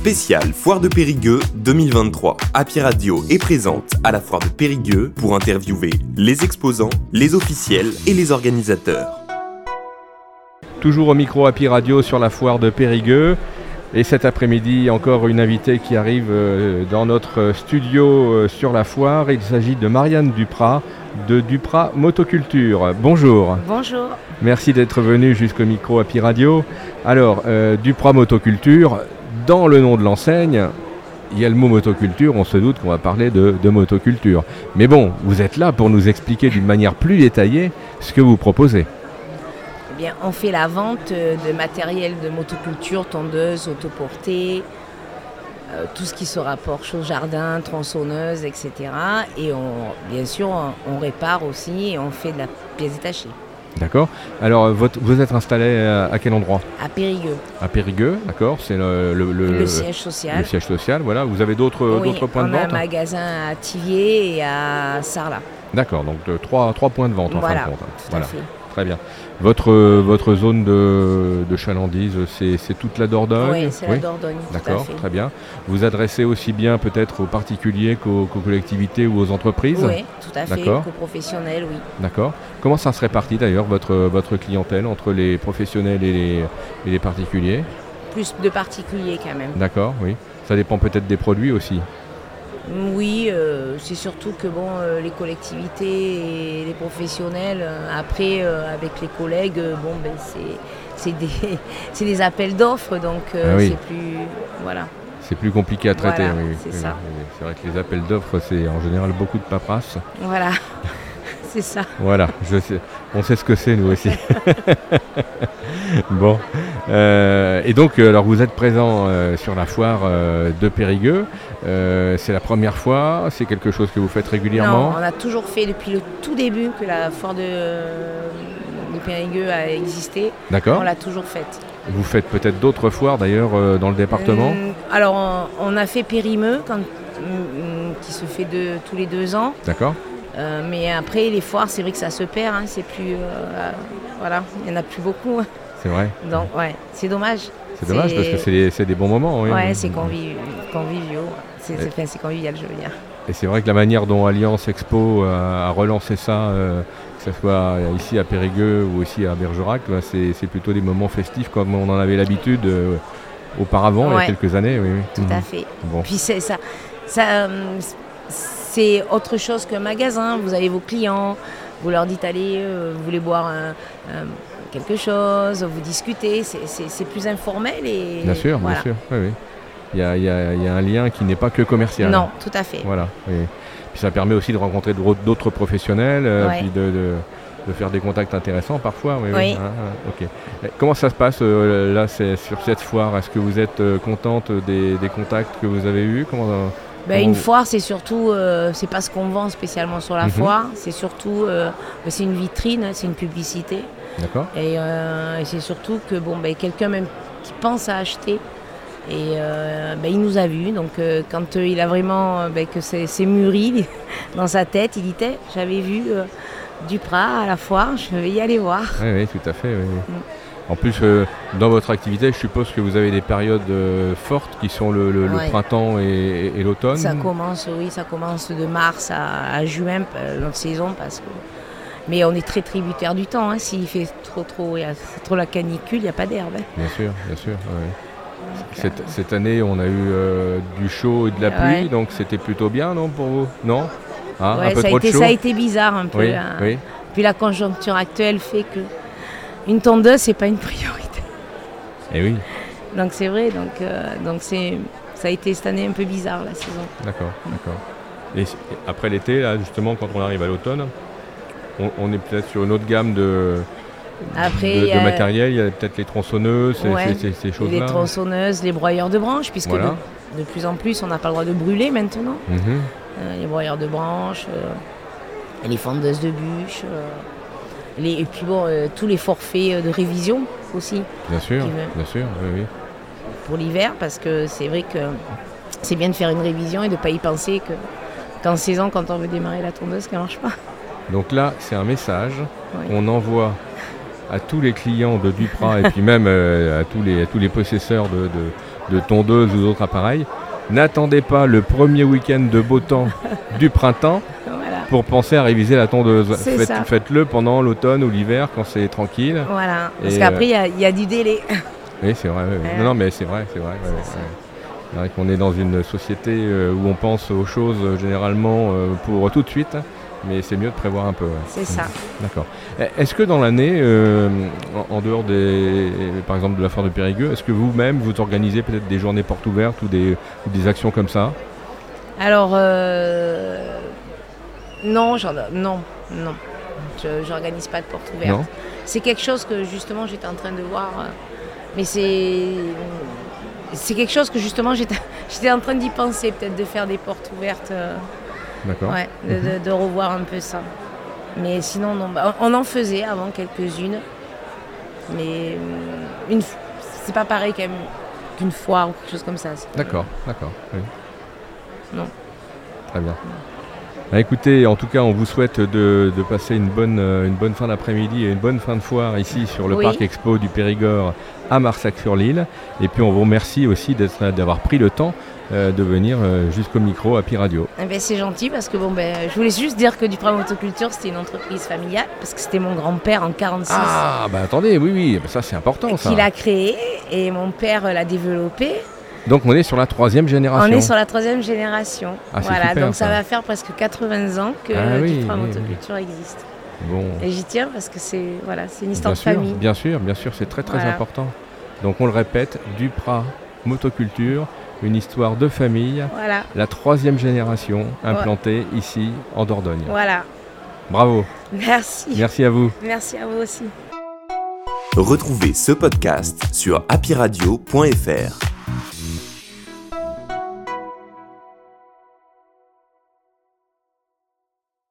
Spécial Foire de Périgueux 2023. Happy Radio est présente à la Foire de Périgueux pour interviewer les exposants, les officiels et les organisateurs. Toujours au micro Happy Radio sur la Foire de Périgueux. Et cet après-midi, encore une invitée qui arrive euh, dans notre studio euh, sur la foire. Il s'agit de Marianne Duprat de Duprat Motoculture. Bonjour. Bonjour. Merci d'être venu jusqu'au micro Happy Radio. Alors, euh, Duprat Motoculture, dans le nom de l'enseigne, il y a le mot motoculture, on se doute qu'on va parler de, de, motoculture. Mais bon, vous êtes là pour nous expliquer d'une manière plus détaillée ce que vous proposez. Eh bien, on fait la vente de matériel de motoculture, tondeuse, autoportée, euh, tout ce qui se rapporte au jardin, tronçonneuse, etc. Et bien sûr, on, on répare aussi et on fait de la pièce détachée. D'accord. Alors, votre, vous êtes installé à, à, quel endroit? À Périgueux. À Périgueux, d'accord. C'est le, le, le, le, siège social. Le siège social, voilà. Vous avez d'autres oui, points de vente On a un magasin à Thiviers et à Sarlat. D'accord, donc euh, trois, trois points de vente en voilà, fin de compte. Tout voilà. à fait. Très bien. Votre, votre zone de, de chalandise, c'est toute la Dordogne Oui, c'est la Dordogne. D'accord, très bien. Vous adressez aussi bien peut-être aux particuliers qu'aux qu collectivités ou aux entreprises Oui, tout à fait, qu'aux professionnels, oui. D'accord. Comment ça se répartit d'ailleurs, votre, votre clientèle, entre les professionnels et les, et les particuliers? Plus de particuliers quand même. D'accord, oui. Ça dépend peut-être des produits aussi oui, euh, c'est surtout que bon, euh, les collectivités et les professionnels, euh, après, avec les collègues, bon, ben, c'est des, des, appels d'offres, donc ah oui. c'est plus. Voilà. C'est plus compliqué à traiter, voilà, oui. C'est oui, ça. C'est vrai que les appels d'offres, c'est en général beaucoup de paperasse. Voilà. c'est ça. Voilà, je sais, on sait ce que c'est nous aussi. bon. Euh, et donc, alors vous êtes présent euh, sur la foire euh, de Périgueux. c'est la première fois C'est quelque chose que vous faites régulièrement? Non, on a toujours fait depuis le tout début que la foire de, de Périgueux a existé. D'accord. On l'a toujours faite. Vous faites peut-être d'autres foires d'ailleurs dans le département? Alors, on, on, a fait Périmeux quand, qui se fait de, tous les deux ans. D'accord. Euh, mais après, les foires, c'est vrai que ça se perd. Hein, c'est plus. Euh, voilà, il n'y en a plus beaucoup. C'est vrai. Donc, ouais, c'est dommage. C'est dommage parce que c'est des, des, bons moments. Oui. Ouais, c'est convivial. C'est convivial, je veux dire. Et c'est vrai que la manière dont Alliance Expo a, relancé ça, euh, que ce soit ici à Périgueux ou aussi à Bergerac, bah, c'est plutôt des moments festifs comme on en avait l'habitude euh, auparavant, ouais. il y a quelques années. Oui, oui. Tout mmh. à fait. Bon. Puis ça, ça c'est autre chose qu'un magasin. Vous avez vos clients, vous leur dites allez, euh, vous voulez boire un, un, quelque chose, vous discutez, c'est plus informel. Et bien sûr, voilà. bien sûr. Oui, oui. Il, y a, il, y a, il y, a, un lien qui n'est pas que commercial. Non, tout à fait. Voilà. Oui. Puis ça permet aussi de rencontrer d'autres professionnels, euh, ouais. puis de, de, de, faire des contacts intéressants parfois. Oui. oui. Ah, ok. Comment ça se passe euh, là sur cette foire? Est-ce que vous êtes euh, contente des, des, contacts que vous avez eus? Comment, ben, une foire, c'est surtout, euh, c'est pas ce qu'on vend spécialement sur la Mhm. mmh. foire, c'est surtout, euh, c'est une vitrine, c'est une publicité. D'accord. Et, euh, et c'est surtout que bon, ben, quelqu'un même qui pense à acheter, et ben, il nous a vus. Donc quand il a vraiment que c'est mûri dans sa tête, il dit j'avais vu Duprat à la foire, je vais y aller voir. Oui, oui tout à fait. Oui, oui. Mmh. En plus, euh, dans votre activité, je suppose que vous avez des périodes euh, fortes qui sont le, le, ouais. le printemps et, et, et l'automne. Ça commence, oui, ça commence de mars à, à juin, notre saison, parce que. Mais on est très tributaire du temps. Hein. S'il fait trop, trop, y a trop la canicule, il n'y a pas d'herbe. Hein. Bien sûr, bien sûr. Ouais. Cette, cette, année, on a eu euh, du chaud et de la pluie, ouais. donc c'était plutôt bien, non, pour vous? Non? Ouais, un peu ça, trop a été, de chaud ça a été bizarre un peu. Oui, hein. oui. Puis la conjoncture actuelle fait que une tondeuse, c'est pas une priorité. Et oui. Donc c'est vrai, donc euh, donc c'est ça a été cette année un peu bizarre la saison. D'accord, d'accord. Et après l'été, là, justement, quand on arrive à l'automne, on, on, est peut-être sur une autre gamme de, après, de, de matériel. Il y a peut-être les tronçonneuses, ouais, ces, ces choses-là. Les tronçonneuses, les broyeurs de branches, puisque voilà. de, de, plus en plus, on n'a pas le droit de brûler maintenant. Mm -hmm. euh, les broyeurs de branches, euh, les fendeuses de bûches. euh, les, et puis bon, euh, tous les forfaits de révision aussi. Bien sûr, bien sûr, oui, oui. Pour l'hiver, parce que c'est vrai que c'est bien de faire une révision et de ne pas y penser que qu'en saison, quand on veut démarrer la tondeuse, qu'elle ne marche pas. Donc là, c'est un message. Oui. On envoie à tous les clients de Duprat et puis même euh, à, tous les, à tous les possesseurs de, de, de tondeuses ou d'autres appareils. N'attendez pas le premier week-end de beau temps du printemps. Pour penser à réviser la tondeuse. Faites-. Faites-le pendant l'automne ou l'hiver quand c'est tranquille. Voilà. Parce qu'après, il y a- il y, a du délai. Oui, c'est vrai. oui. Non, non, mais c'est vrai, c'est vrai. C'est vrai qu'on est dans une société euh, où on pense aux choses euh, généralement euh, pour tout de suite, mais c'est mieux de prévoir un peu. ouais. C'est ça. D'accord. Eh, Est-ce que dans l'année, euh, en, en dehors des, par exemple de la foire de Périgueux, est-ce que vous-même vous organisez peut-être des journées portes ouvertes ou des, ou des actions comme ça? Alors, euh, non, non, non. Je n'organise pas de porte ouverte. C'est quelque chose que justement j'étais en train de voir. euh, Mais c'est. C'est quelque chose que justement j'étais j'étais en train d'y penser, peut-être de faire des portes ouvertes. euh, D'accord. ouais, de, de- de revoir un peu ça. Mais sinon, non. bah, on en faisait avant quelques-unes. Mais euh, une, c'est pas pareil quand même qu'une foire ou quelque chose comme ça. D'accord, d'accord. oui. Non. Très bien. Bah, écoutez, en tout cas, on vous souhaite de, de passer une bonne, euh, une bonne fin d'après-midi et une bonne fin de foire ici sur le Oui. parc expo du Périgord à Marsac-sur-l'Île. Et puis on vous remercie aussi d'avoir pris le temps euh, de venir euh, jusqu'au micro à Pi Radio. Eh ben, c'est gentil parce que bon ben je voulais juste dire que Duprat Motoculture c'était une entreprise familiale parce que c'était mon grand-père en 46 Ah, bah attendez, oui, oui, ça c'est important ça. qui l'a créé et mon père l'a développé. Donc on est sur la troisième génération. On est sur la troisième génération. Ah, voilà, super, donc ça. ça. va faire presque 80 ans que Ah oui, Duprat oui, Motoculture existe. Bon, Et j'y tiens parce que c'est voilà, c'est une histoire bien de sûr, famille. bien sûr, bien sûr, c'est très très Voilà. important. Donc on le répète, Duprat Motoculture, une histoire de famille, Voilà, la troisième génération implantée ici en Dordogne. voilà. Bravo, Merci. merci à vous. Merci à vous aussi. Retrouvez ce podcast sur happyradio.fr.